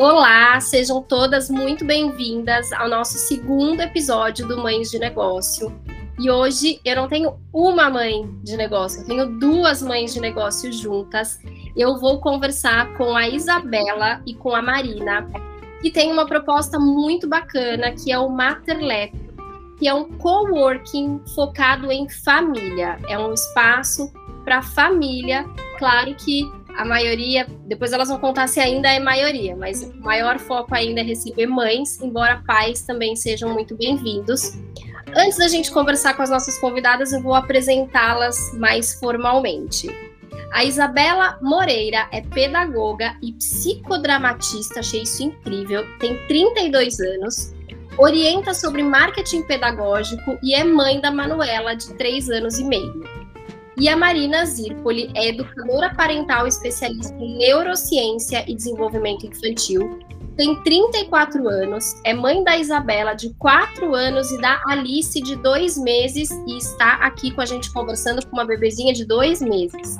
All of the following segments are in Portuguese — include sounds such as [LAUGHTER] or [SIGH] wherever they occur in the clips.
Olá, sejam todas muito bem-vindas ao nosso segundo episódio do Mães de Negócio. E hoje eu não tenho uma mãe de negócio, eu tenho duas mães de negócio juntas. Eu vou conversar com a Isabela e com a Marina, que tem uma proposta muito bacana, que é o Materlab, que é um coworking focado em família. É um espaço para família, claro que a maioria, depois elas vão contar se ainda é maioria, mas o maior foco ainda é receber mães, embora pais também sejam muito bem-vindos. Antes da gente conversar com as nossas convidadas, eu vou apresentá-las mais formalmente. A Isabela Moreira é pedagoga e psicodramatista, achei isso incrível, tem 32 anos, orienta sobre marketing pedagógico e é mãe da Manuela, de 3 anos e meio. E a Marina Zirpoli é educadora parental especialista em neurociência e desenvolvimento infantil. Tem 34 anos, é mãe da Isabela, de 4 anos, e da Alice, de 2 meses, e está aqui com a gente conversando com uma bebezinha de 2 meses.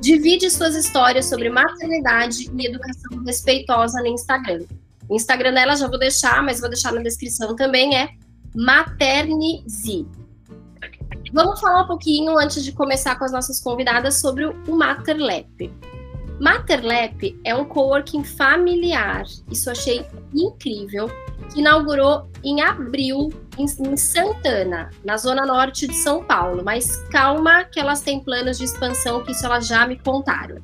Divide suas histórias sobre maternidade e educação respeitosa no Instagram. O Instagram dela já vou deixar, mas vou deixar na descrição também, é Maternizi. Vamos falar um pouquinho, antes de começar com as nossas convidadas, sobre o Materlap. Materlap é um coworking familiar, isso achei incrível, que inaugurou em abril em, em Santana, na zona norte de São Paulo. Mas calma que elas têm planos de expansão, que isso elas já me contaram.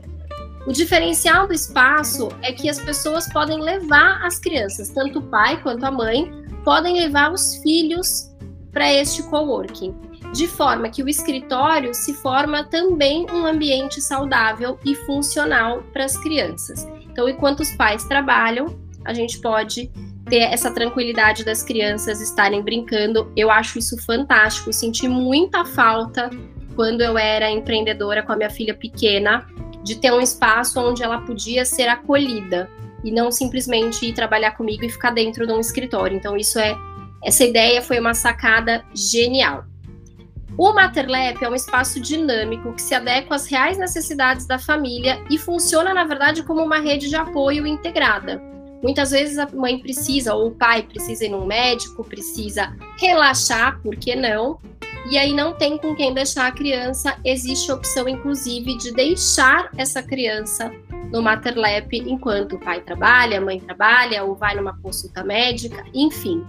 O diferencial do espaço é que as pessoas podem levar as crianças, tanto o pai quanto a mãe, podem levar os filhos para este coworking de forma que o escritório se forma também um ambiente saudável e funcional para as crianças. Então, enquanto os pais trabalham, a gente pode ter essa tranquilidade das crianças estarem brincando. Eu acho isso fantástico. Senti muita falta quando eu era empreendedora com a minha filha pequena de ter um espaço onde ela podia ser acolhida e não simplesmente ir trabalhar comigo e ficar dentro de um escritório. Então isso é essa ideia foi uma sacada genial. O Materlap é um espaço dinâmico que se adequa às reais necessidades da família e funciona, na verdade, como uma rede de apoio integrada. Muitas vezes a mãe precisa, ou o pai precisa ir num médico, precisa relaxar, por que não? E aí não tem com quem deixar a criança. Existe a opção, inclusive, de deixar essa criança no Materlap enquanto o pai trabalha, a mãe trabalha, ou vai numa consulta médica, enfim.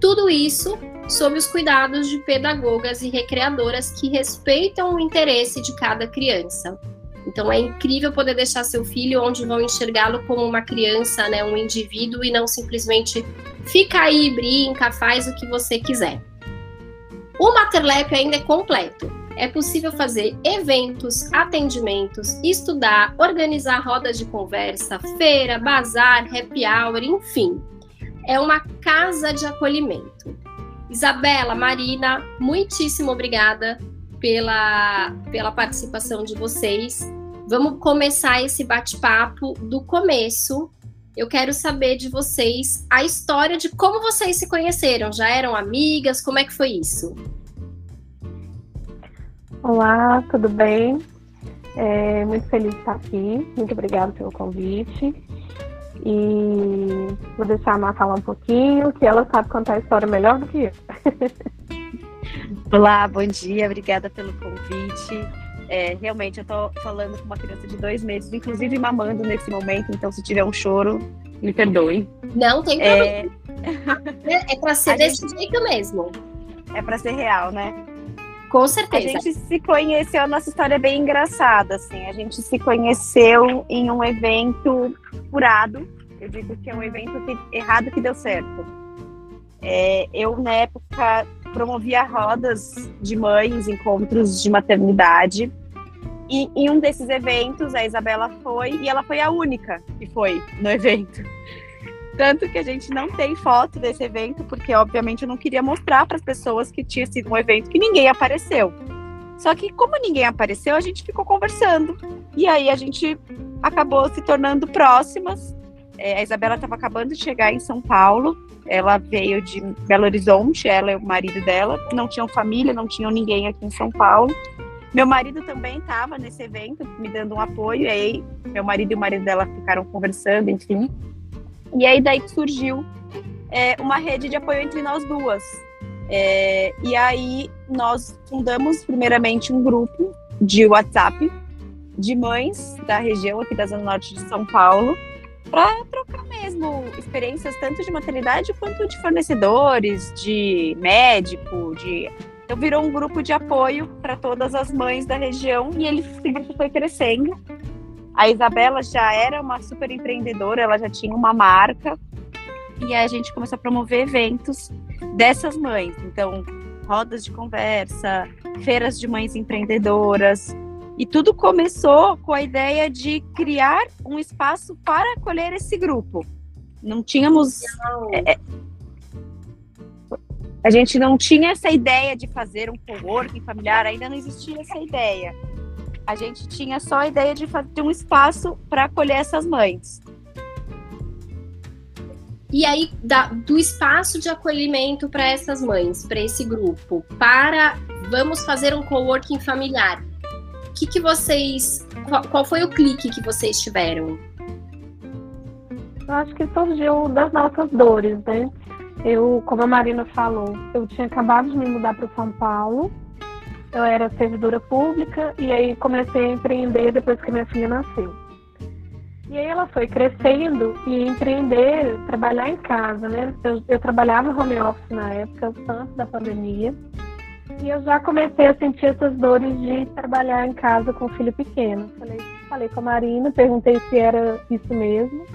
Tudo isso sob os cuidados de pedagogas e recreadoras que respeitam o interesse de cada criança. Então é incrível poder deixar seu filho onde vão enxergá-lo como uma criança, né, um indivíduo e não simplesmente fica aí, brinca, faz o que você quiser. O Materlap ainda é completo. É possível fazer eventos, atendimentos, estudar, organizar rodas de conversa, feira, bazar, happy hour, enfim. É uma casa de acolhimento. Isabela, Marina, muitíssimo obrigada pela, pela participação de vocês. Vamos começar esse bate-papo do começo. Eu quero saber de vocês a história de como vocês se conheceram. Já eram amigas? Como é que foi isso? Olá, tudo bem? É, muito feliz de estar aqui. Muito obrigada pelo convite. E vou deixar a Má falar um pouquinho, que ela sabe contar a história melhor do que eu. [LAUGHS] Olá, bom dia, obrigada pelo convite. É, realmente, eu estou falando com uma criança de dois meses, inclusive mamando nesse momento, então se tiver um choro, me perdoe. Não tem é. problema. [LAUGHS] É, é para ser a desse gente... jeito mesmo. É para ser real, né? Com certeza. A gente se conheceu, a nossa história é bem engraçada, assim. A gente se conheceu em um evento furado. Eu digo que é um evento que, errado que deu certo. É, eu, na época, promovia rodas de mães, encontros de maternidade. E em um desses eventos, a Isabela foi, e ela foi a única que foi no evento. Tanto que a gente não tem foto desse evento, porque obviamente eu não queria mostrar para as pessoas que tinha sido um evento que ninguém apareceu. Só que como ninguém apareceu, a gente ficou conversando. E aí a gente acabou se tornando próximas. É, a Isabela estava acabando de chegar em São Paulo. Ela veio de Belo Horizonte, ela e o marido dela. Não tinham família, não tinham ninguém aqui em São Paulo. Meu marido também estava nesse evento, me dando um apoio. E aí, meu marido e o marido dela ficaram conversando, enfim. E aí daí surgiu é, uma rede de apoio entre nós duas. É, e aí nós fundamos primeiramente um grupo de WhatsApp de mães da região aqui da Zona Norte de São Paulo para trocar mesmo experiências tanto de maternidade quanto de fornecedores, de médico, de então virou um grupo de apoio para todas as mães da região e ele foi crescendo. A Isabela já era uma super empreendedora, ela já tinha uma marca e a gente começou a promover eventos dessas mães. Então, rodas de conversa, feiras de mães empreendedoras. E tudo começou com a ideia de criar um espaço para acolher esse grupo. Não tínhamos. É, é, a gente não tinha essa ideia de fazer um coworking familiar, ainda não existia essa ideia. A gente tinha só a ideia de fazer um espaço para acolher essas mães. E aí, da, do espaço de acolhimento para essas mães, para esse grupo, para vamos fazer um coworking familiar. O que, que vocês. Qual, qual foi o clique que vocês tiveram? Eu acho que surgiu das nossas dores, né? Eu, como a Marina falou, eu tinha acabado de me mudar para São Paulo. Eu era servidora pública e aí comecei a empreender depois que minha filha nasceu. E aí ela foi crescendo e empreender, trabalhar em casa, né? Eu, eu trabalhava home office na época, antes da pandemia. E eu já comecei a sentir essas dores de trabalhar em casa com filho pequeno. Falei, falei com a Marina, perguntei se era isso mesmo.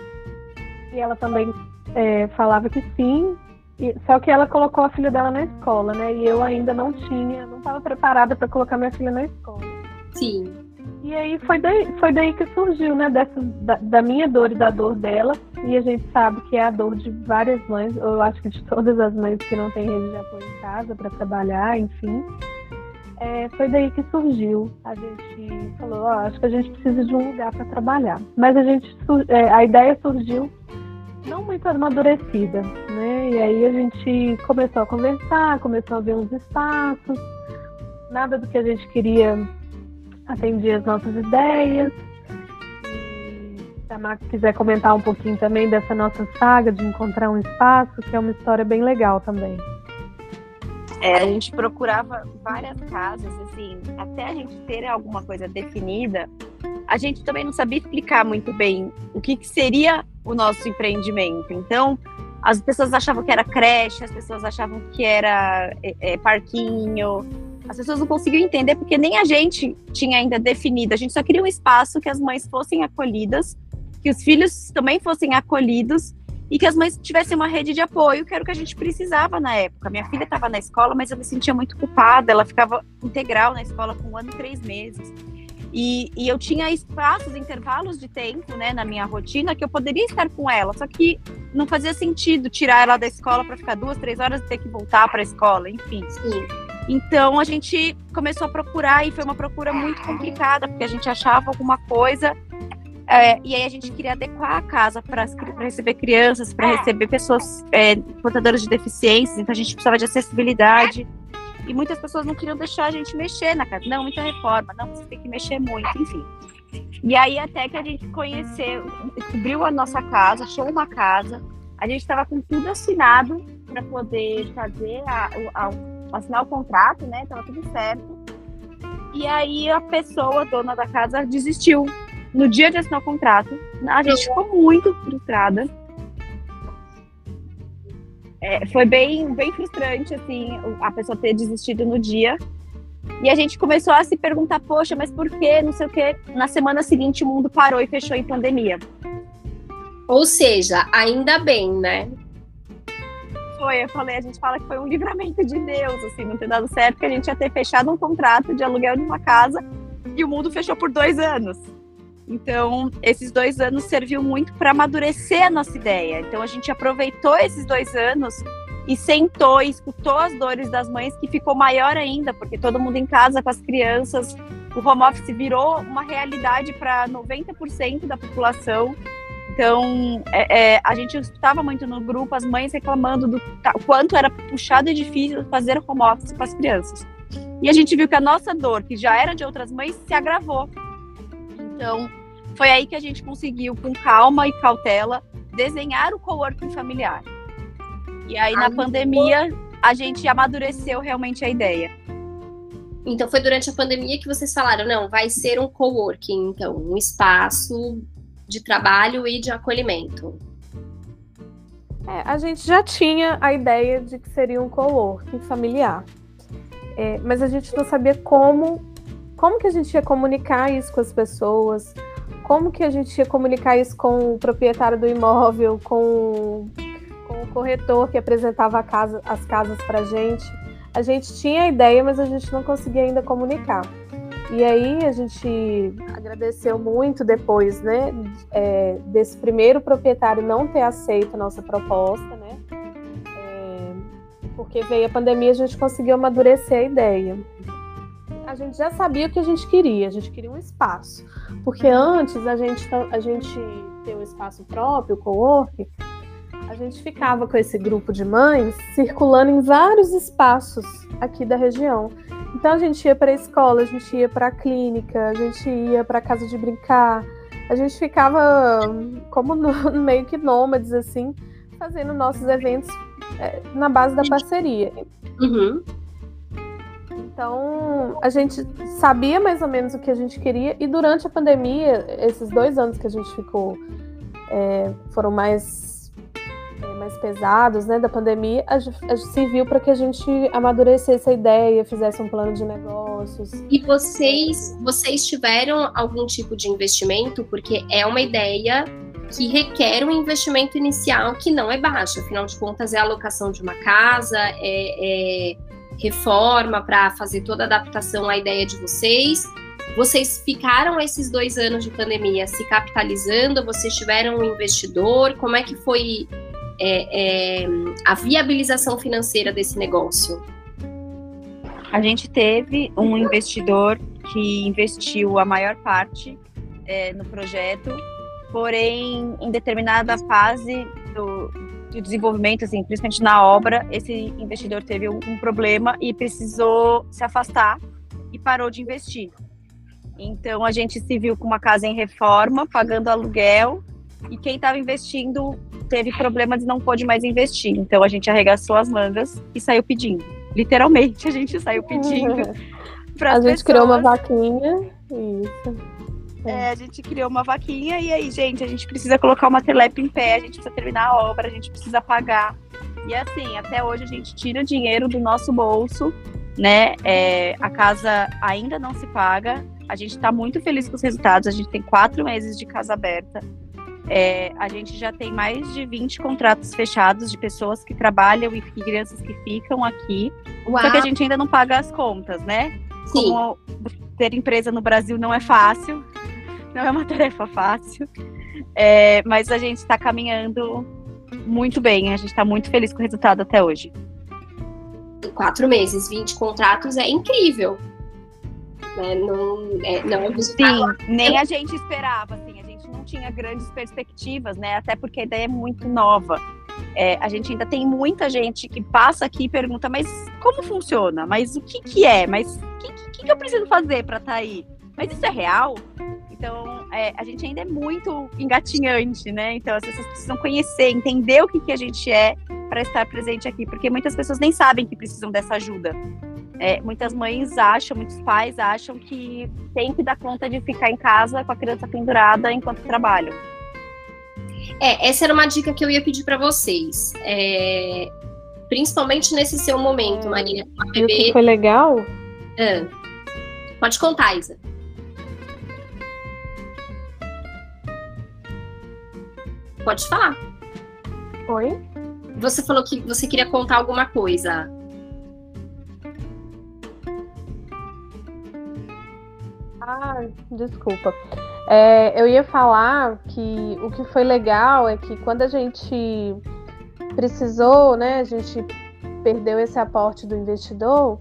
E ela também é, falava que sim. E, só que ela colocou a filha dela na escola, né? E eu ainda não tinha, não estava preparada para colocar minha filha na escola. Sim. E aí foi daí, foi daí que surgiu, né, dessa, da, da, minha dor e da dor dela. E a gente sabe que é a dor de várias mães, eu acho que de todas as mães que não têm rede de apoio em casa para trabalhar, enfim. É, foi daí que surgiu. A gente falou, ó, acho que a gente precisa de um lugar para trabalhar. Mas a gente, é, a ideia surgiu não muito amadurecida, né? E aí a gente começou a conversar, começou a ver uns espaços, nada do que a gente queria atendia as nossas ideias. Se a Max quiser comentar um pouquinho também dessa nossa saga de encontrar um espaço, que é uma história bem legal também. É, a gente procurava várias casas, assim, até a gente ter alguma coisa definida, a gente também não sabia explicar muito bem o que, que seria o nosso empreendimento. Então, as pessoas achavam que era creche, as pessoas achavam que era é, é, parquinho, as pessoas não conseguiam entender porque nem a gente tinha ainda definido. A gente só queria um espaço que as mães fossem acolhidas, que os filhos também fossem acolhidos e que as mães tivessem uma rede de apoio, que era o que a gente precisava na época. Minha filha estava na escola, mas eu me sentia muito culpada. Ela ficava integral na escola com um ano e três meses. E, e, eu tinha espaços, intervalos de tempo, né, na minha rotina, que eu poderia estar com ela, só que não fazia sentido tirar ela da escola para ficar duas, três horas e ter que voltar para a escola, enfim. Sim. Então a gente começou a procurar e foi uma procura muito complicada, porque a gente achava alguma coisa é, e aí a gente queria adequar a casa para receber crianças, para receber pessoas é, portadoras de deficiências, então a gente precisava de acessibilidade. E muitas pessoas não queriam deixar a gente mexer na casa. Não, muita reforma, não, você tem que mexer muito, enfim. E aí até que a gente conheceu, descobriu a nossa casa, achou uma casa, a gente estava com tudo assinado para poder fazer a, a, assinar o contrato, né? Tava tudo certo. E aí a pessoa, a dona da casa, desistiu. No dia de assinar o contrato, a gente ficou muito frustrada. É, foi bem, bem frustrante, assim, a pessoa ter desistido no dia. E a gente começou a se perguntar, poxa, mas por que, não sei o quê. Na semana seguinte, o mundo parou e fechou em pandemia. Ou seja, ainda bem, né? foi, eu falei, a gente fala que foi um livramento de Deus, assim, não ter dado certo, que a gente ia ter fechado um contrato de aluguel de uma casa e o mundo fechou por dois anos. Então, esses dois anos serviu muito para amadurecer a nossa ideia. Então, a gente aproveitou esses dois anos e sentou e escutou as dores das mães, que ficou maior ainda, porque todo mundo em casa com as crianças, o home office virou uma realidade para 90% da população. Então, é, é, a gente escutava muito no grupo as mães reclamando do quanto era puxado e difícil fazer home office com as crianças. E a gente viu que a nossa dor, que já era de outras mães, se agravou. Então, foi aí que a gente conseguiu, com calma e cautela, desenhar o coworking familiar. E aí, na pandemia, a gente amadureceu realmente a ideia. Então, foi durante a pandemia que vocês falaram: não, vai ser um coworking, então, um espaço de trabalho e de acolhimento. É, a gente já tinha a ideia de que seria um coworking familiar. É, mas a gente não sabia como, como que a gente ia comunicar isso com as pessoas, como que a gente ia comunicar isso com o proprietário do imóvel, com, com o corretor que apresentava casa, as casas para gente. A gente tinha a ideia, mas a gente não conseguia ainda comunicar. E aí a gente agradeceu muito depois, né, é, desse primeiro proprietário não ter aceito a nossa proposta, né, é, porque veio a pandemia a gente conseguiu amadurecer a ideia. A gente já sabia o que a gente queria, a gente queria um espaço, porque antes a gente a gente ter um espaço próprio, o co-work, a gente ficava com esse grupo de mães circulando em vários espaços aqui da região. Então a gente ia para a escola, a gente ia para a clínica, a gente ia para a casa de brincar. A gente ficava como no, [LAUGHS] meio que nômades assim, fazendo nossos eventos é, na base da parceria. Uhum. Então a gente sabia mais ou menos o que a gente queria e durante a pandemia, esses dois anos que a gente ficou é, foram mais mais pesados, né, da pandemia, a, a, serviu para que a gente amadurecesse a ideia, fizesse um plano de negócios. E vocês, vocês tiveram algum tipo de investimento? Porque é uma ideia que requer um investimento inicial que não é baixo, afinal de contas é a alocação de uma casa, é, é reforma para fazer toda a adaptação à ideia de vocês. Vocês ficaram esses dois anos de pandemia se capitalizando? Vocês tiveram um investidor? Como é que foi é, é, a viabilização financeira desse negócio? A gente teve um investidor que investiu a maior parte é, no projeto, porém, em determinada fase do, do, desenvolvimento, assim, principalmente na obra, esse investidor teve um, um problema e precisou se afastar e parou de investir. Então, a gente se viu com uma casa em reforma, pagando aluguel, e quem estava investindo teve problemas e não pôde mais investir. Então a gente arregaçou as mangas e saiu pedindo. Literalmente, a gente saiu pedindo. [LAUGHS] Uhum. a gente pessoas. criou uma vaquinha. Isso. É, a gente criou uma vaquinha e aí, gente, a gente precisa colocar uma telepe em pé, a gente precisa terminar a obra, a gente precisa pagar. E assim, até hoje a gente tira dinheiro do nosso bolso, né? É, a casa ainda não se paga. A gente está muito feliz com os resultados. A gente tem quatro meses de casa aberta. É, a gente já tem mais de 20 contratos fechados de pessoas que trabalham e crianças que ficam aqui. Uau. Só que a gente ainda não paga as contas, né? Sim. Como ter empresa no Brasil não é fácil, não é uma [LAUGHS] tarefa fácil. É, mas a gente está caminhando muito bem, a gente está muito feliz com o resultado até hoje. Em quatro meses, 20 contratos é incrível. Né? Não, é, não é Sim, nem a gente esperava. Assim, não tinha grandes perspectivas, né? Até porque a ideia é muito nova. É, a gente ainda tem muita gente que passa aqui e pergunta, mas como funciona? Mas o que, que é? Mas o que, que, que, eu preciso fazer para estar tá aí? Mas isso é real? Então, é, a gente ainda é muito engatinhante, né? Então, as pessoas precisam conhecer, entender o que, que a gente é para estar presente aqui, porque muitas pessoas nem sabem que precisam dessa ajuda. É, muitas mães acham, muitos pais acham que tem que dar conta de ficar em casa com a criança pendurada enquanto trabalham. É, essa era uma dica que eu ia pedir para vocês. É, principalmente nesse seu momento, Maria. A bebê... foi legal? Ah, pode contar, Isa. Pode falar. Oi? Você falou que você queria contar alguma coisa. Ah, desculpa. É, eu ia falar que o que foi legal é que quando a gente precisou, né, a gente perdeu esse aporte do investidor,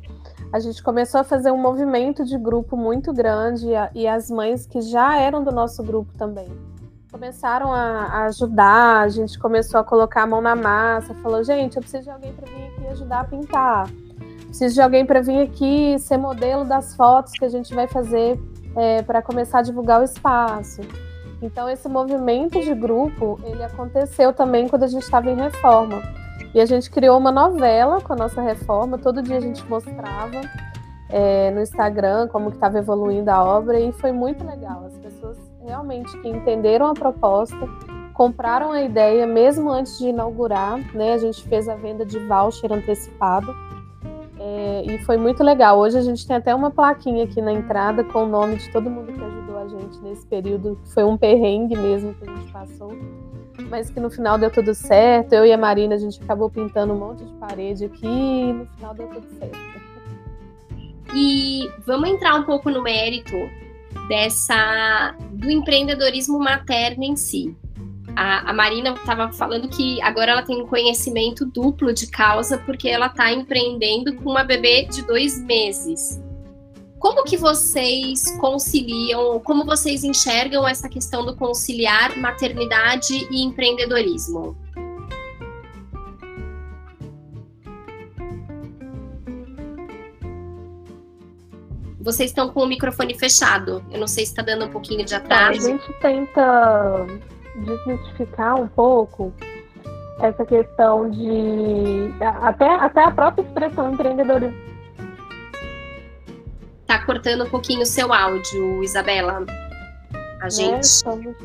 a gente começou a fazer um movimento de grupo muito grande e as mães que já eram do nosso grupo também começaram a, a ajudar, a gente começou a colocar a mão na massa, falou, gente, eu preciso de alguém para vir aqui ajudar a pintar. Preciso de alguém para vir aqui ser modelo das fotos que a gente vai fazer é, para começar a divulgar o espaço. Então esse movimento de grupo, ele aconteceu também quando a gente estava em reforma. E a gente criou uma novela com a nossa reforma, todo dia a gente mostrava é, no Instagram como que estava evoluindo a obra e foi muito legal. As pessoas realmente que entenderam a proposta, compraram a ideia mesmo antes de inaugurar, né? A gente fez a venda de voucher antecipado é, e foi muito legal. Hoje a gente tem até uma plaquinha aqui na entrada com o nome de todo mundo que ajudou a gente nesse período, que foi um perrengue mesmo que a gente passou, mas que no final deu tudo certo. Eu e a Marina a gente acabou pintando um monte de parede aqui e no final deu tudo certo. E vamos entrar um pouco no mérito dessa do empreendedorismo materno em si. A, a Marina estava falando que agora ela tem um conhecimento duplo de causa porque ela está empreendendo com uma bebê de dois meses. Como que vocês conciliam, como vocês enxergam essa questão do conciliar maternidade e empreendedorismo? Vocês estão com o microfone fechado. Eu não sei se está dando um pouquinho de atraso. A gente tenta desmistificar um pouco essa questão de até, até a própria expressão empreendedora. Tá cortando um pouquinho o seu áudio, Isabela. A né, gente. É, somos...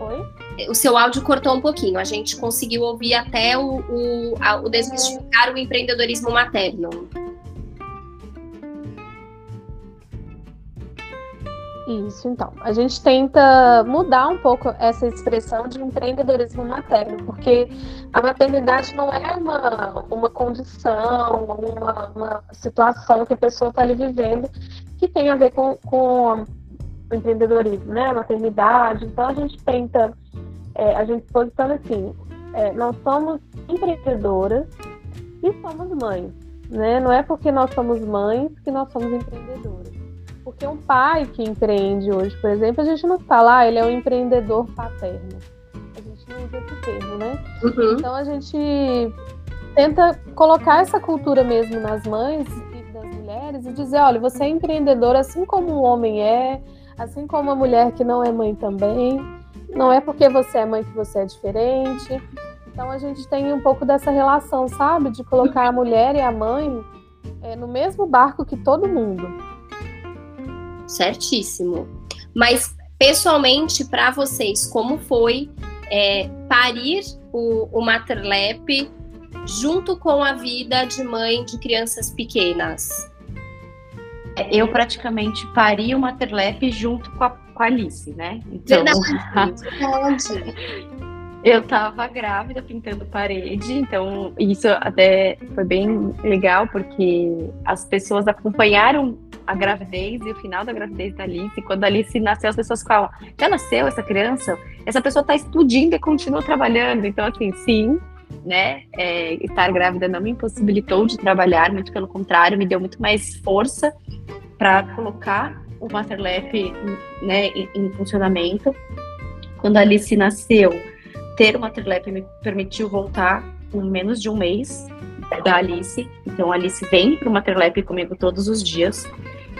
Oi? O seu áudio cortou um pouquinho. A gente conseguiu ouvir até o, o, o desmistificar é. o empreendedorismo materno. Isso, então. A gente tenta mudar um pouco essa expressão de empreendedorismo materno, porque a maternidade não é uma, uma condição, uma, uma situação que a pessoa está ali vivendo que tem a ver com, com o empreendedorismo, né? A maternidade. Então a gente tenta, é, a gente posiciona assim, é, nós somos empreendedoras e somos mães. Né? Não é porque nós somos mães que nós somos empreendedoras. Porque um pai que empreende hoje, por exemplo, a gente não fala, ah, ele é um empreendedor paterno. A gente não usa esse termo, né? Uhum. Então a gente tenta colocar essa cultura mesmo nas mães e das mulheres e dizer, olha, você é empreendedor assim como um homem é, assim como uma mulher que não é mãe também. Não é porque você é mãe que você é diferente. Então a gente tem um pouco dessa relação, sabe? De colocar a mulher e a mãe é, no mesmo barco que todo mundo. Certíssimo. Mas, pessoalmente, para vocês, como foi é, parir o, o Materlep junto com a vida de mãe de crianças pequenas? Eu praticamente pari o Materlep junto com a, com a Alice, né? Então, verdade, [LAUGHS] eu estava grávida pintando parede, então isso até foi bem legal porque as pessoas acompanharam a gravidez e o final da gravidez da Alice. E quando a Alice nasceu, as pessoas falam: já nasceu essa criança? Essa pessoa está explodindo e continua trabalhando. Então, assim, sim, né? É, estar grávida não me impossibilitou de trabalhar, muito pelo contrário, me deu muito mais força para colocar o Masterlap né, em, em, funcionamento. Quando a Alice nasceu, ter o Masterlap me permitiu voltar em menos de um mês da Alice. Então, a Alice vem para o Materlap comigo todos os dias.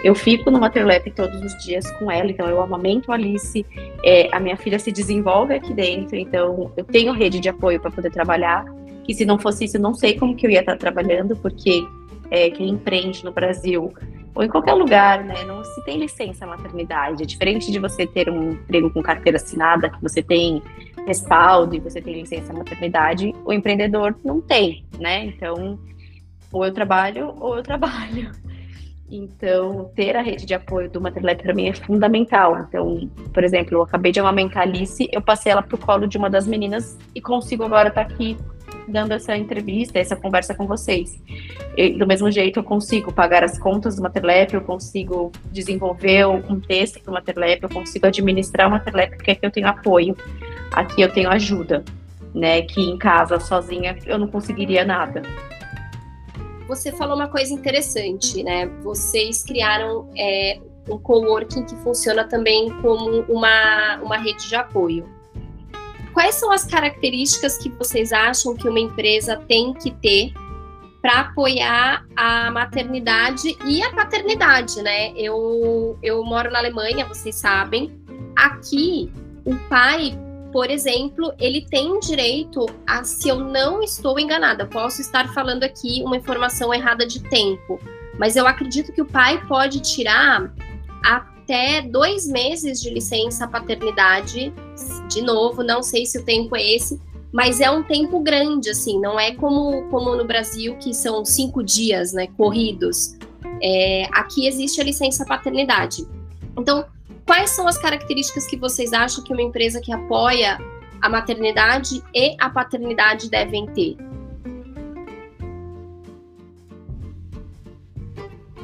Eu fico no Materlap todos os dias com ela, então eu amamento a Alice. É, a minha filha se desenvolve aqui dentro, então eu tenho rede de apoio para poder trabalhar. Que se não fosse isso, eu não sei como que eu ia estar trabalhando, porque é, quem empreende no Brasil ou em qualquer lugar, né, não se tem licença maternidade. É diferente de você ter um emprego com carteira assinada, que você tem respaldo e você tem licença maternidade, o empreendedor não tem, né? Então, ou eu trabalho ou eu trabalho. Então, ter a rede de apoio do Maternlab para mim é fundamental. Então, por exemplo, eu acabei de amamentar a Alice, eu passei ela para o colo de uma das meninas e consigo agora estar tá aqui dando essa entrevista, essa conversa com vocês. E, do mesmo jeito, eu consigo pagar as contas do Materlep, eu consigo desenvolver um texto do Materlep, eu consigo administrar o Materlep, porque aqui eu tenho apoio, aqui eu tenho ajuda, né? Que em casa, sozinha, eu não conseguiria nada. Você falou uma coisa interessante, né? Vocês criaram é, um coworking que funciona também como uma, uma rede de apoio. Quais são as características que vocês acham que uma empresa tem que ter para apoiar a maternidade e a paternidade, né? Eu, eu moro na Alemanha, vocês sabem. Aqui o pai, por exemplo, ele tem direito a, se eu não estou enganada, posso estar falando aqui uma informação errada de tempo, mas eu acredito que o pai pode tirar até dois meses de licença paternidade. De novo, não sei se o tempo é esse, mas é um tempo grande, assim, não é como, como no Brasil, que são cinco dias, né, corridos. É, aqui existe a licença paternidade. Então, quais são as características que vocês acham que uma empresa que apoia a maternidade e a paternidade devem ter?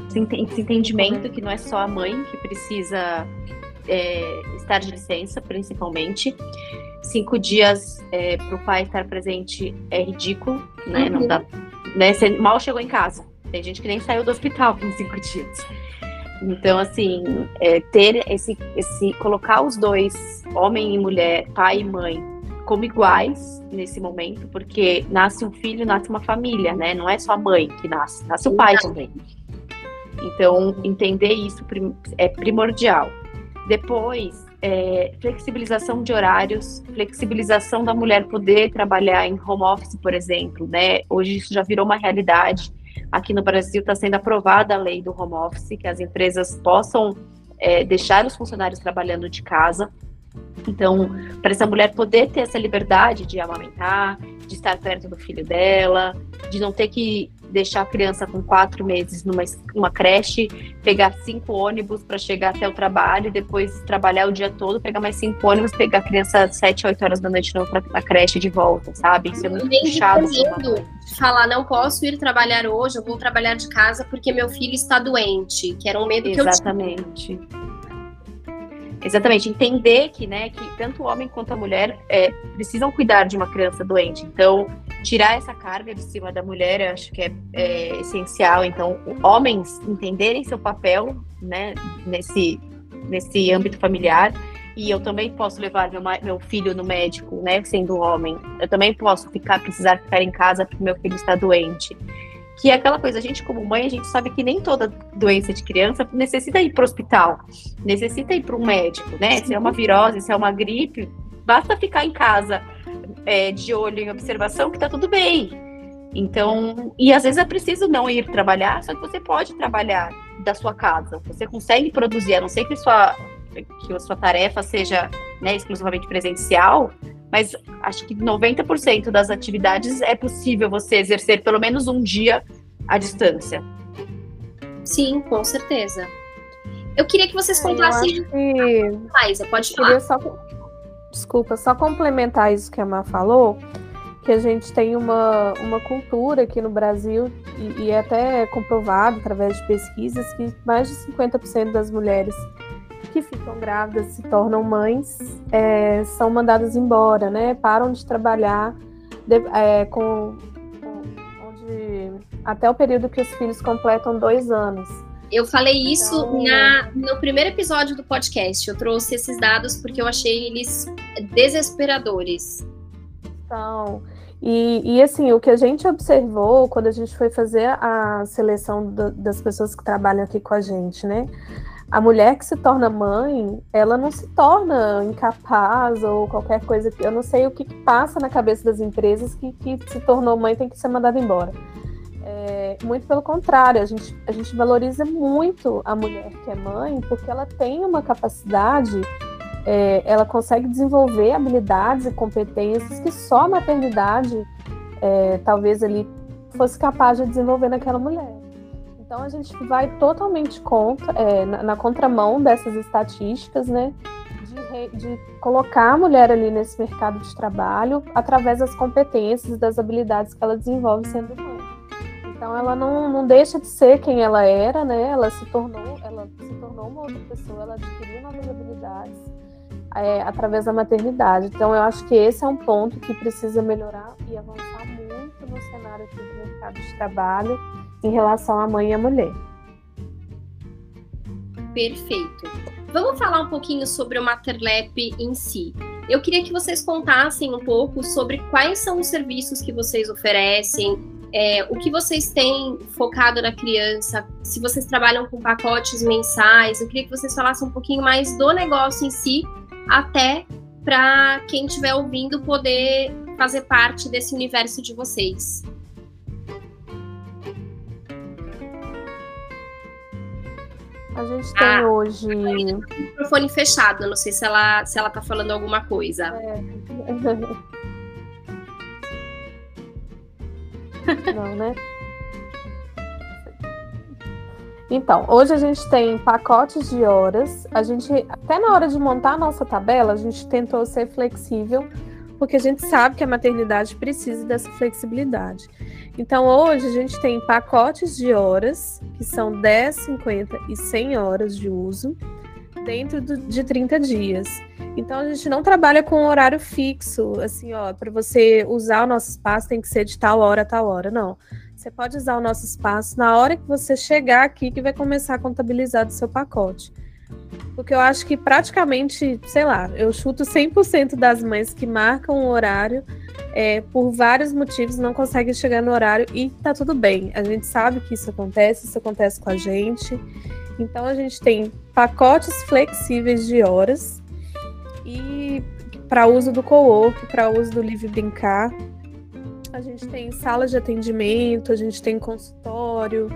Esse entendimento que não é só a mãe que precisa é, estar de licença, principalmente, cinco dias é, para o pai estar presente é ridículo, né? Uhum. Não dá, né? Você mal chegou em casa. Tem gente que nem saiu do hospital em cinco dias. Então, assim, é, ter esse, esse, colocar os dois, homem e mulher, pai e mãe, como iguais nesse momento, porque nasce um filho, nasce uma família, né? Não é só a mãe que nasce, nasce o pai também. Então, entender isso é primordial. Depois, é, flexibilização de horários, flexibilização da mulher poder trabalhar em home office, por exemplo, né? Hoje isso já virou uma realidade. Aqui no Brasil está sendo aprovada a lei do home office, que as empresas possam é, deixar os funcionários trabalhando de casa. Então, para essa mulher poder ter essa liberdade de amamentar, de estar perto do filho dela, de não ter que deixar a criança com quatro meses numa uma creche, pegar cinco ônibus para chegar até o trabalho, depois trabalhar o dia todo, pegar mais cinco ônibus, pegar a criança às sete, oito horas da noite na creche de volta, sabe? Isso é muito puxado. De falar, não posso ir trabalhar hoje, eu vou trabalhar de casa porque meu filho está doente, que era um medo Exatamente. que eu tinha. Exatamente, entender que, né, que tanto o homem quanto a mulher é, precisam cuidar de uma criança doente. Então, tirar essa carga de cima da mulher, eu acho que é, é essencial. Então, homens entenderem seu papel, né, nesse, nesse âmbito familiar. E eu também posso levar meu, meu filho no médico, né, sendo homem. Eu também posso ficar, precisar ficar em casa porque meu filho está doente que é aquela coisa, a gente como mãe, a gente sabe que nem toda doença de criança necessita ir para o hospital, necessita ir para um médico, né? Se é uma virose, se é uma gripe, basta ficar em casa é, de olho em observação que tá tudo bem. Então, e às vezes é preciso não ir trabalhar, só que você pode trabalhar da sua casa, você consegue produzir, a não ser que sua, que a sua tarefa seja né, exclusivamente presencial, mas acho que 90% das atividades é possível você exercer pelo menos um dia à distância. Sim, com certeza. Eu queria que vocês contassem. Que... Pode falar. Só... Desculpa, só complementar isso que a Má falou, que a gente tem uma, uma cultura aqui no Brasil, e, e é até comprovado através de pesquisas, que mais de 50% das mulheres que ficam grávidas, se tornam mães, é, são mandadas embora, né? Param de trabalhar de, é, com, com, onde, até o período que os filhos completam dois anos. Eu falei isso então... na, no primeiro episódio do podcast. Eu trouxe esses dados porque eu achei eles desesperadores. Então, e, e, assim, o que a gente observou quando a gente foi fazer a seleção do, das pessoas que trabalham aqui com a gente, né? a mulher que se torna mãe, ela não se torna incapaz ou qualquer coisa. Eu não sei o que, que passa na cabeça das empresas que, que se tornou mãe tem que ser mandada embora. É, muito pelo contrário, a gente, a gente valoriza muito a mulher que é mãe porque ela tem uma capacidade, é, ela consegue desenvolver habilidades e competências que só a maternidade é, talvez ali fosse capaz de desenvolver naquela mulher. Então a gente vai totalmente contra, é, na, na, contramão dessas estatísticas, né? De, de, colocar a mulher ali nesse mercado de trabalho através das competências, das habilidades que ela desenvolve sendo mãe. Então ela não, não deixa de ser quem ela era, né? Ela se tornou, ela se tornou uma outra pessoa, ela adquiriu novas habilidades é, através da maternidade. Então eu acho que esse é um ponto que precisa melhorar e avançar muito no cenário aqui do mercado de trabalho em relação à mãe e à mulher. Perfeito. Vamos falar um pouquinho sobre o Materlap em si. Eu queria que vocês contassem um pouco sobre quais são os serviços que vocês oferecem, é, o que vocês têm focado na criança, se vocês trabalham com pacotes mensais. Eu queria que vocês falassem um pouquinho mais do negócio em si, até para quem estiver ouvindo poder fazer parte desse universo de vocês. A gente tem ah, hoje. Microfone fechado, não sei se ela, se ela tá falando alguma coisa. É. [LAUGHS] Né? Então, hoje a gente tem pacotes de horas. A gente, até na hora de montar a nossa tabela, a gente tentou ser flexível, porque a gente sabe que a maternidade precisa dessa flexibilidade. Então, hoje a gente tem pacotes de horas, que são 10, 50 e 100 horas de uso, dentro do, de 30 dias. Então, a gente não trabalha com horário fixo, assim, ó, para você usar o nosso espaço tem que ser de tal hora a tal hora. Não. Você pode usar o nosso espaço na hora que você chegar aqui, que vai começar a contabilizar do seu pacote. Porque eu acho que praticamente, sei lá, eu chuto 100% das mães que marcam o horário, é, por vários motivos, não conseguem chegar no horário e tá tudo bem. A gente sabe que isso acontece, isso acontece com a gente. Então a gente tem pacotes flexíveis de horas e para uso do co-work, para uso do livre brincar. A gente tem salas de atendimento, a gente tem consultório,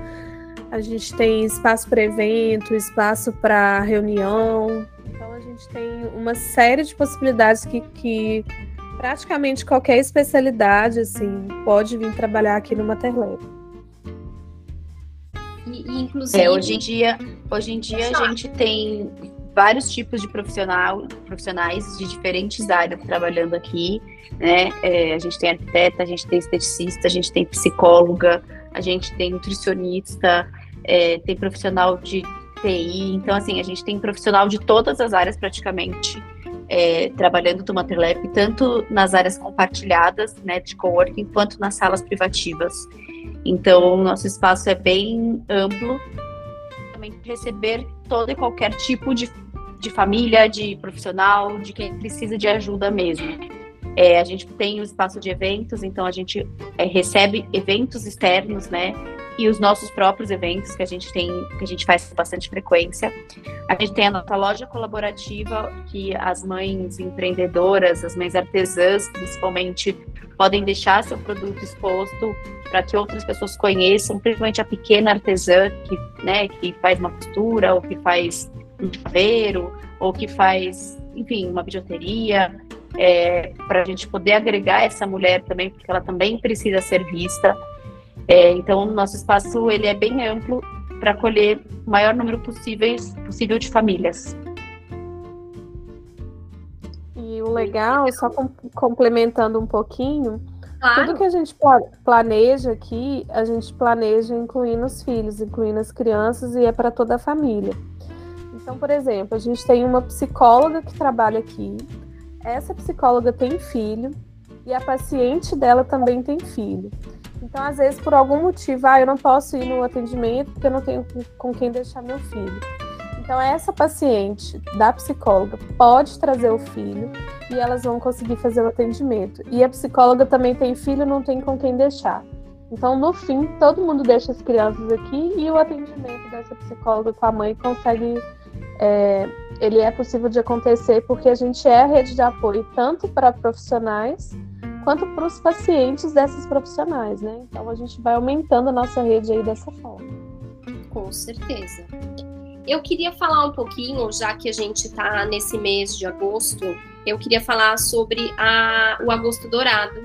a gente tem espaço para evento, espaço para reunião. Então a gente tem uma série de possibilidades que, que praticamente qualquer especialidade assim pode vir trabalhar aqui no Materlab. E, e, inclusive, é, hoje em dia, hoje em dia a gente tem vários tipos de profissional, profissionais de diferentes áreas trabalhando aqui, né? É, a gente tem arquiteta, a gente tem esteticista, a gente tem psicóloga, a gente tem nutricionista, é, tem profissional de TI, então assim, a gente tem profissional de todas as áreas praticamente é, trabalhando no Materlab, tanto nas áreas compartilhadas, né, de coworking, quanto nas salas privativas. Então, o nosso espaço é bem amplo, também receber todo e qualquer tipo de, de família, de profissional, de quem precisa de ajuda mesmo. É, a gente tem o espaço de eventos, então a gente é, recebe eventos externos, né? E os nossos próprios eventos que a gente tem, que a gente faz com bastante frequência. A gente tem a nossa loja colaborativa, que as mães empreendedoras, as mães artesãs, principalmente, podem deixar seu produto exposto para que outras pessoas conheçam, principalmente a pequena artesã que, né, que faz uma costura, ou que faz um chaveiro, ou que faz, enfim, uma bijuteria, é, para a gente poder agregar essa mulher também, porque ela também precisa ser vista. É, então, o nosso espaço ele é bem amplo para acolher o maior número possíveis, possível de famílias. E o legal, só com, complementando um pouquinho, claro. tudo que a gente planeja aqui, a gente planeja incluindo os filhos, incluindo as crianças e é para toda a família. Então, por exemplo, a gente tem uma psicóloga que trabalha aqui. Essa psicóloga tem filho e a paciente dela também tem filho. Então, às vezes, por algum motivo, ah, eu não posso ir no atendimento porque eu não tenho com quem deixar meu filho. Então, essa paciente da psicóloga pode trazer o filho e elas vão conseguir fazer o atendimento. E a psicóloga também tem filho, não tem com quem deixar. Então, no fim, todo mundo deixa as crianças aqui e o atendimento dessa psicóloga com a mãe consegue. É, ele é possível de acontecer porque a gente é a rede de apoio tanto para profissionais quanto para os pacientes dessas profissionais, né? Então a gente vai aumentando a nossa rede aí dessa forma. Com certeza. Eu queria falar um pouquinho, já que a gente está nesse mês de agosto, eu queria falar sobre a, o agosto dourado,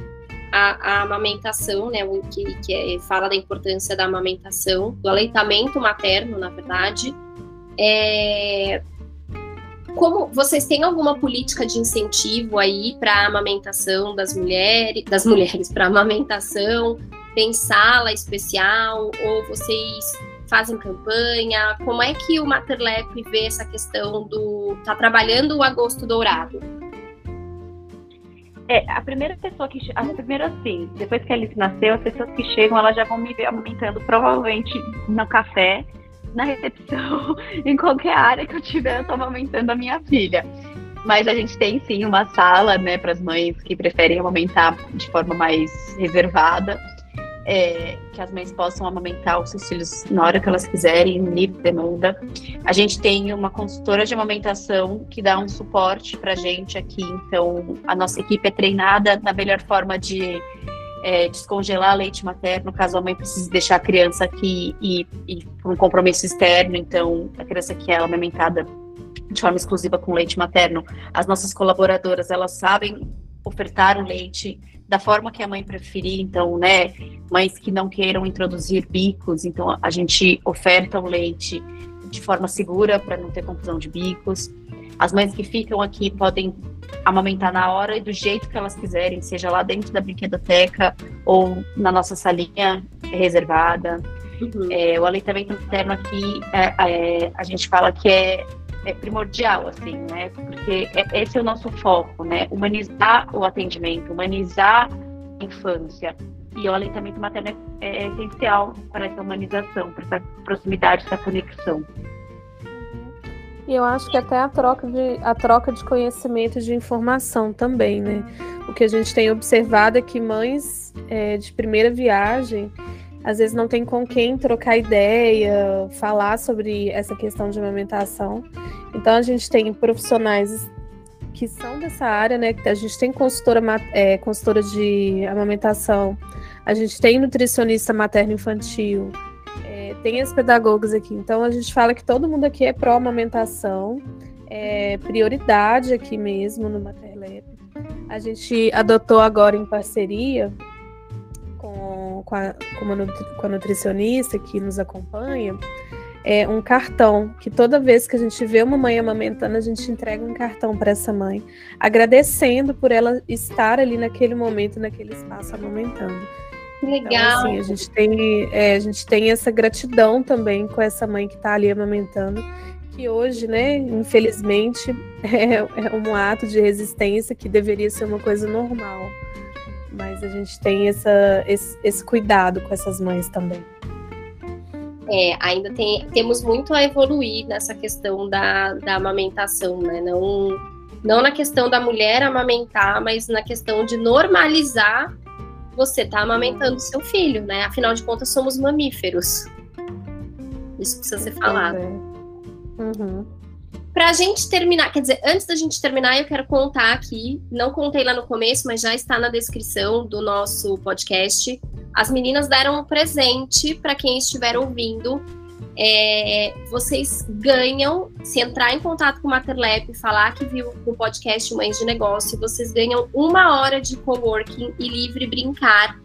a, a amamentação, né? O que, que é, fala da importância da amamentação, do aleitamento materno, na verdade. É, como vocês têm alguma política de incentivo aí para a amamentação das mulheres, das mulheres para amamentação? Tem sala especial ou vocês fazem campanha? Como é que o Materlep vê essa questão do tá trabalhando o agosto dourado? É, a primeira pessoa que a primeira assim, depois que a Alice nasceu, as pessoas que chegam, elas já vão me ver amamentando provavelmente no café na recepção, [LAUGHS] em qualquer área que eu tiver, eu tô amamentando a minha filha. Mas a gente tem sim uma sala, né, para as mães que preferem amamentar de forma mais reservada. é, que as mães possam amamentar os seus filhos na hora que elas quiserem, em livre demanda. A gente tem uma consultora de amamentação que dá um suporte para gente aqui, então a nossa equipe é treinada na melhor forma de é, descongelar leite materno, caso a mãe precise deixar a criança aqui e, e por um compromisso externo, então a criança que é amamentada de forma exclusiva com leite materno, as nossas colaboradoras, elas sabem ofertar o leite da forma que a mãe preferir, então, né, mães que não queiram introduzir bicos, então a gente oferta o leite de forma segura para não ter confusão de bicos. As mães que ficam aqui podem amamentar na hora e do jeito que elas quiserem, seja lá dentro da brinquedoteca ou na nossa salinha reservada. Uhum. É, o aleitamento materno aqui, é, é, a gente fala que é é primordial, assim, né? Porque é, esse é o nosso foco, né? Humanizar o atendimento, humanizar a infância. E o aleitamento materno é, é essencial para essa humanização, para essa proximidade, essa conexão. E eu acho que até a troca de, a troca de conhecimento e de informação também, né? O que a gente tem observado é que mães é, de primeira viagem às vezes não tem com quem trocar ideia, falar sobre essa questão de amamentação. Então a gente tem profissionais que são dessa área, né? A gente tem consultora, é, consultora de amamentação, a gente tem nutricionista materno-infantil, tem as pedagogas aqui. Então a gente fala que todo mundo aqui é pró-amamentação, é prioridade aqui mesmo no Materlab. A gente adotou agora em parceria com, com, a, com a nutricionista que nos acompanha, é, um cartão, que toda vez que a gente vê uma mãe amamentando, a gente entrega um cartão para essa mãe, agradecendo por ela estar ali naquele momento, naquele espaço amamentando. Legal. Então, assim, a gente tem, é, a gente tem essa gratidão também com essa mãe que está ali amamentando, que hoje, né, infelizmente, [LAUGHS] é, é um ato de resistência que deveria ser uma coisa normal. Mas a gente tem essa, esse, esse cuidado com essas mães também. É, ainda tem, temos muito a evoluir nessa questão da, da amamentação, né? Não, não na questão da mulher amamentar, mas na questão de normalizar você tá amamentando seu filho, né? Afinal de contas, somos mamíferos. Isso precisa ser falado. Uhum. Pra gente terminar, quer dizer, antes da gente terminar, eu quero contar aqui, não contei lá no começo, mas já está na descrição do nosso podcast, as meninas deram um presente para quem estiver ouvindo. É, vocês ganham, se entrar em contato com o Materlab, falar que viu o podcast Mães de Negócio, vocês ganham uma hora de coworking e livre brincar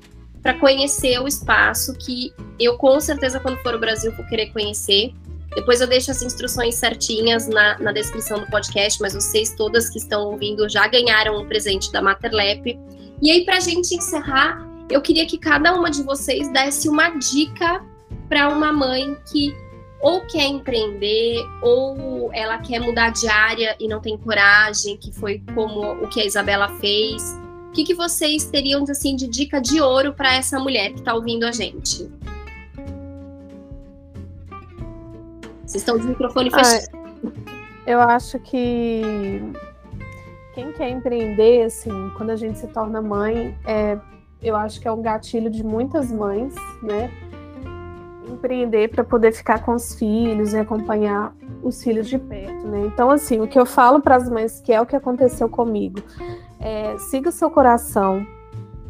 para conhecer o espaço que eu com certeza quando for ao Brasil vou querer conhecer. Depois eu deixo as instruções certinhas na, na descrição do podcast, mas vocês todas que estão ouvindo já ganharam um presente da Materlab. E aí, para a gente encerrar, eu queria que cada uma de vocês desse uma dica para uma mãe que ou quer empreender, ou ela quer mudar de área e não tem coragem, que foi como o que a Isabela fez. O que, que vocês teriam assim, de dica de ouro para essa mulher que está ouvindo a gente? Vocês estão de microfone ah, fechado. eu acho que quem quer empreender, assim, quando a gente se torna mãe, é eu acho que é um gatilho de muitas mães, né? Empreender para poder ficar com os filhos e acompanhar os filhos de perto, né? Então, assim, o que eu falo para as mães, que é o que aconteceu comigo, é, siga o seu coração,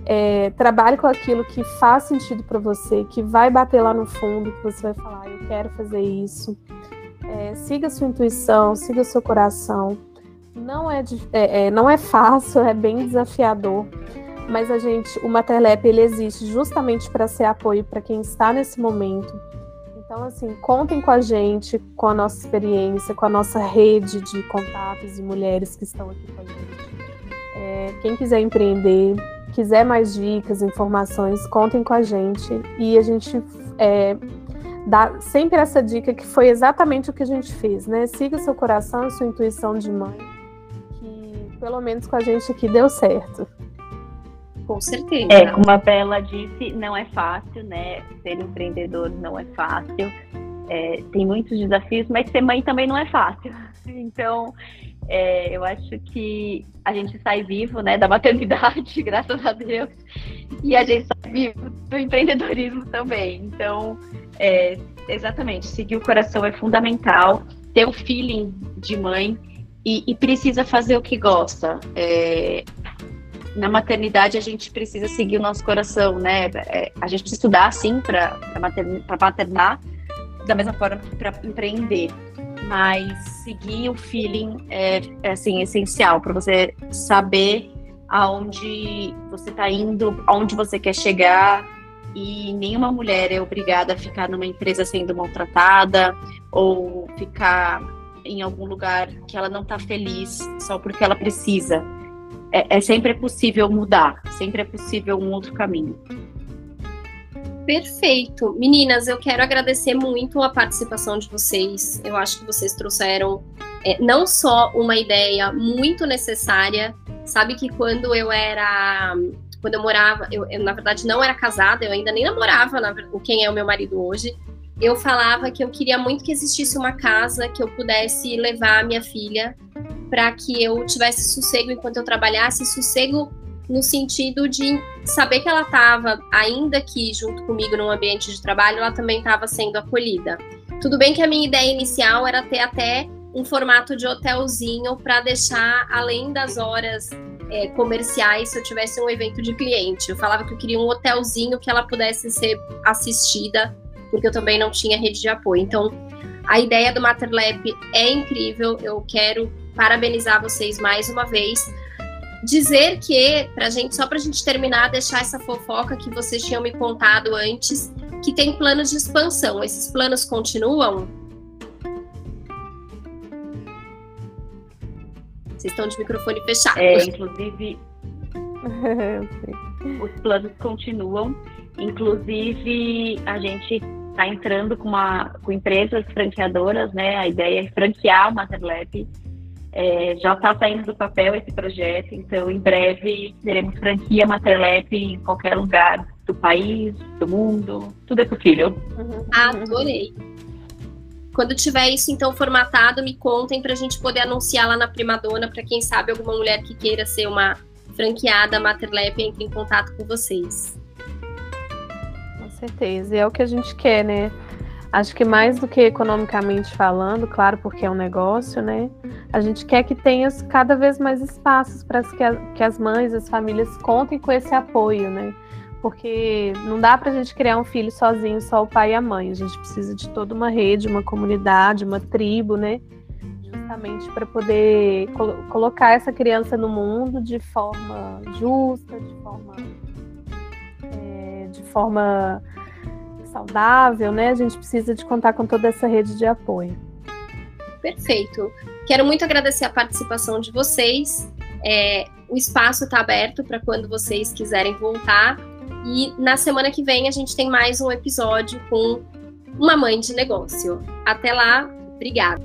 é, trabalhe com aquilo que faz sentido para você, que vai bater lá no fundo, que você vai falar, eu quero fazer isso. É, siga a sua intuição, siga o seu coração. Não é, é, é não é fácil, é bem desafiador mas a gente, o Materlep, ele existe justamente para ser apoio para quem está nesse momento. Então, assim, contem com a gente, com a nossa experiência, com a nossa rede de contatos e mulheres que estão aqui com a gente. É, quem quiser empreender, quiser mais dicas, informações, contem com a gente e a gente é, dá sempre essa dica que foi exatamente o que a gente fez, né? Siga seu coração, sua intuição de mãe, que pelo menos com a gente aqui deu certo. Com certeza. É, como a Bela disse, não é fácil, né? Ser empreendedor não é fácil. É, tem muitos desafios, mas ser mãe também não é fácil. [LAUGHS] Então, É, eu acho que a gente sai vivo, né, da maternidade, [LAUGHS] graças a Deus, e a gente sai vivo do empreendedorismo também. Então, é, exatamente, seguir o coração é fundamental, ter o feeling de mãe e, e precisa fazer o que gosta. É, na maternidade a gente precisa seguir o nosso coração, né? É, a gente precisa estudar, sim, para maternar, da mesma forma que para empreender. Mas seguir o feeling é, é assim, essencial para você saber aonde você está indo, aonde você quer chegar. E nenhuma mulher é obrigada a ficar numa empresa sendo maltratada ou ficar em algum lugar que ela não está feliz só porque ela precisa é, é sempre possível mudar, sempre é possível um outro caminho. Perfeito. Meninas, eu quero agradecer muito a participação de vocês. Eu acho que vocês trouxeram é, não só uma ideia muito necessária. Sabe que quando eu era. Quando eu morava, eu, eu na verdade não era casada, eu ainda nem namorava na, quem é o meu marido hoje. Eu falava que eu queria muito que existisse uma casa que eu pudesse levar a minha filha para que eu tivesse sossego enquanto eu trabalhasse, sossego no sentido de saber que ela estava, ainda que junto comigo num ambiente de trabalho, ela também estava sendo acolhida. Tudo bem que a minha ideia inicial era ter até um formato de hotelzinho para deixar, além das horas é, comerciais, se eu tivesse um evento de cliente. Eu falava que eu queria um hotelzinho que ela pudesse ser assistida, porque eu também não tinha rede de apoio. Então, a ideia do MaterLab é incrível, eu quero parabenizar vocês mais uma vez. Dizer que, pra gente, só para a gente terminar, deixar essa fofoca que vocês tinham me contado antes, que tem planos de expansão. Esses planos continuam? Vocês estão de microfone fechado. É, inclusive, [LAUGHS] os planos continuam. Inclusive, a gente está entrando com, uma, com empresas franqueadoras, né? A ideia é franquear o MaterLab é, já está saindo do papel esse projeto, então em breve teremos franquia Materlab em qualquer lugar do país, do mundo, tudo é possível. Uhum. Adorei. Quando tiver isso então formatado, me contem para a gente poder anunciar lá na Primadona, para quem sabe alguma mulher que queira ser uma franqueada Materlab entre em contato com vocês. Com certeza, e é o que a gente quer, né? Acho que mais do que economicamente falando, claro, porque é um negócio, né? A gente quer que tenha cada vez mais espaços para que, que as mães, as famílias contem com esse apoio, né? Porque não dá para a gente criar um filho sozinho, só o pai e a mãe. A gente precisa de toda uma rede, uma comunidade, uma tribo, né? Justamente para poder col colocar essa criança no mundo de forma justa, de forma. É, de forma saudável, né? A gente precisa de contar com toda essa rede de apoio. Perfeito. Quero muito agradecer a participação de vocês. É, o espaço está aberto para quando vocês quiserem voltar. E na semana que vem a gente tem mais um episódio com uma mãe de negócio. Até lá, obrigada.